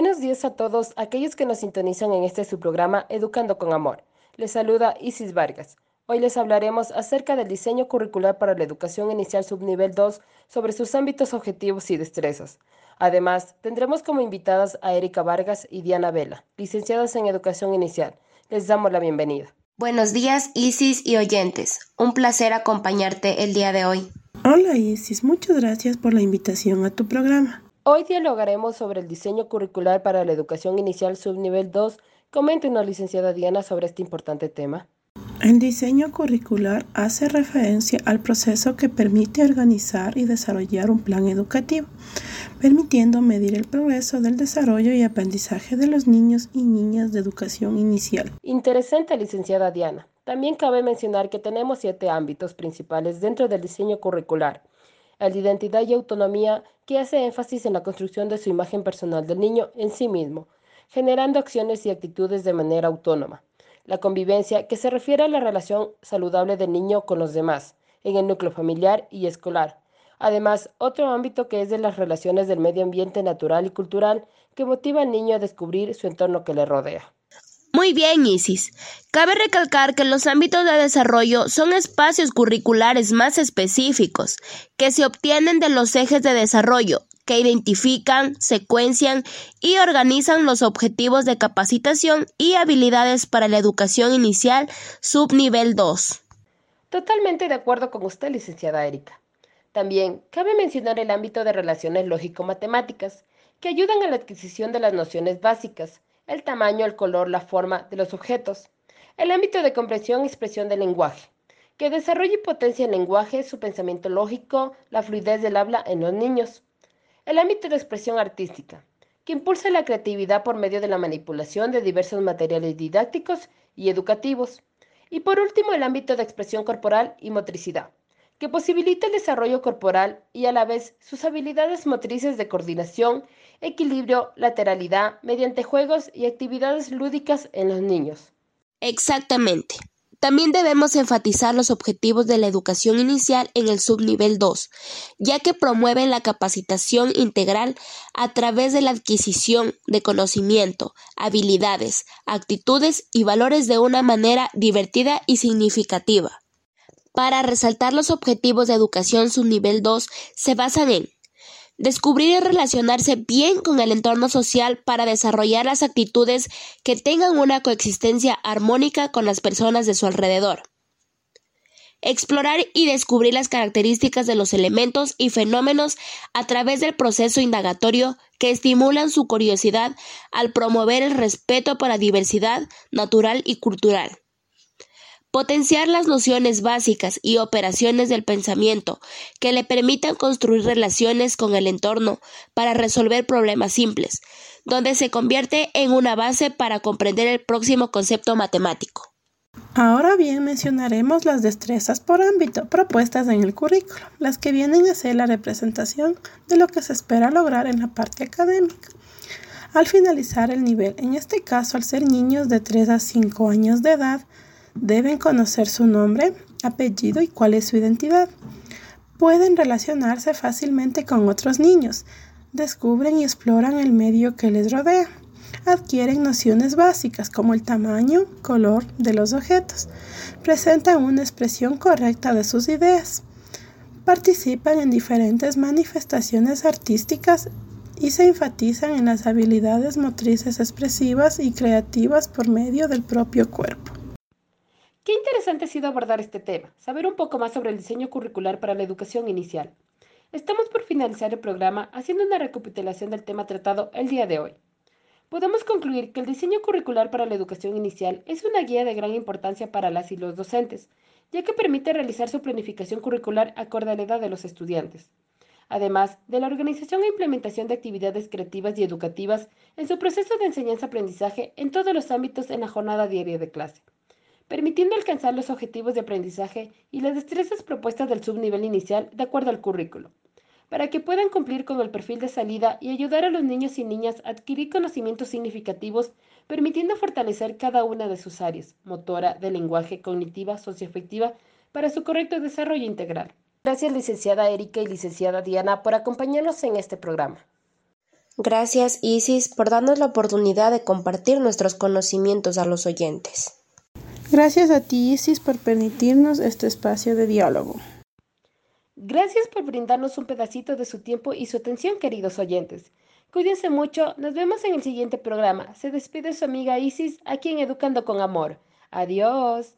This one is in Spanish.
Buenos días a todos aquellos que nos sintonizan en este su programa Educando con Amor. Les saluda Isis Vargas. Hoy les hablaremos acerca del diseño curricular para la educación inicial subnivel 2 sobre sus ámbitos objetivos y destrezas. Además, tendremos como invitadas a Erika Vargas y Diana Vela, licenciadas en educación inicial. Les damos la bienvenida. Buenos días, Isis y oyentes. Un placer acompañarte el día de hoy. Hola, Isis. Muchas gracias por la invitación a tu programa. Hoy dialogaremos sobre el diseño curricular para la educación inicial subnivel 2. Coméntenos, licenciada Diana, sobre este importante tema. El diseño curricular hace referencia al proceso que permite organizar y desarrollar un plan educativo, permitiendo medir el progreso del desarrollo y aprendizaje de los niños y niñas de educación inicial. Interesante, licenciada Diana. También cabe mencionar que tenemos siete ámbitos principales dentro del diseño curricular. El de identidad y autonomía, que hace énfasis en la construcción de su imagen personal del niño en sí mismo, generando acciones y actitudes de manera autónoma la convivencia, que se refiere a la relación saludable del niño con los demás, en el núcleo familiar y escolar. Además, otro ámbito que es de las relaciones del medio ambiente natural y cultural, que motiva al niño a descubrir su entorno que le rodea. Muy bien, Isis. Cabe recalcar que los ámbitos de desarrollo son espacios curriculares más específicos, que se obtienen de los ejes de desarrollo, que identifican, secuencian y organizan los objetivos de capacitación y habilidades para la educación inicial subnivel 2. Totalmente de acuerdo con usted, licenciada Erika. También cabe mencionar el ámbito de relaciones lógico-matemáticas, que ayudan a la adquisición de las nociones básicas, el tamaño, el color, la forma de los objetos. El ámbito de comprensión y expresión del lenguaje, que desarrolla y potencia el lenguaje, su pensamiento lógico, la fluidez del habla en los niños. El ámbito de expresión artística, que impulsa la creatividad por medio de la manipulación de diversos materiales didácticos y educativos. Y por último, el ámbito de expresión corporal y motricidad, que posibilita el desarrollo corporal y a la vez sus habilidades motrices de coordinación, equilibrio, lateralidad, mediante juegos y actividades lúdicas en los niños. Exactamente. También debemos enfatizar los objetivos de la educación inicial en el subnivel 2, ya que promueven la capacitación integral a través de la adquisición de conocimiento, habilidades, actitudes y valores de una manera divertida y significativa. Para resaltar los objetivos de educación subnivel 2 se basan en Descubrir y relacionarse bien con el entorno social para desarrollar las actitudes que tengan una coexistencia armónica con las personas de su alrededor. Explorar y descubrir las características de los elementos y fenómenos a través del proceso indagatorio que estimulan su curiosidad al promover el respeto por la diversidad natural y cultural. Potenciar las nociones básicas y operaciones del pensamiento que le permitan construir relaciones con el entorno para resolver problemas simples, donde se convierte en una base para comprender el próximo concepto matemático. Ahora bien, mencionaremos las destrezas por ámbito propuestas en el currículo, las que vienen a ser la representación de lo que se espera lograr en la parte académica. Al finalizar el nivel, en este caso al ser niños de 3 a 5 años de edad, Deben conocer su nombre, apellido y cuál es su identidad. Pueden relacionarse fácilmente con otros niños. Descubren y exploran el medio que les rodea. Adquieren nociones básicas como el tamaño, color de los objetos. Presentan una expresión correcta de sus ideas. Participan en diferentes manifestaciones artísticas y se enfatizan en las habilidades motrices expresivas y creativas por medio del propio cuerpo. Interesante ha abordar este tema, saber un poco más sobre el diseño curricular para la educación inicial. Estamos por finalizar el programa haciendo una recapitulación del tema tratado el día de hoy. Podemos concluir que el diseño curricular para la educación inicial es una guía de gran importancia para las y los docentes, ya que permite realizar su planificación curricular acorde a la edad de los estudiantes, además de la organización e implementación de actividades creativas y educativas en su proceso de enseñanza-aprendizaje en todos los ámbitos en la jornada diaria de clase permitiendo alcanzar los objetivos de aprendizaje y las destrezas propuestas del subnivel inicial de acuerdo al currículo, para que puedan cumplir con el perfil de salida y ayudar a los niños y niñas a adquirir conocimientos significativos, permitiendo fortalecer cada una de sus áreas, motora, de lenguaje, cognitiva, socioafectiva, para su correcto desarrollo integral. Gracias licenciada Erika y licenciada Diana por acompañarnos en este programa. Gracias Isis por darnos la oportunidad de compartir nuestros conocimientos a los oyentes. Gracias a ti Isis por permitirnos este espacio de diálogo. Gracias por brindarnos un pedacito de su tiempo y su atención, queridos oyentes. Cuídense mucho, nos vemos en el siguiente programa. Se despide su amiga Isis, aquí en Educando con Amor. Adiós.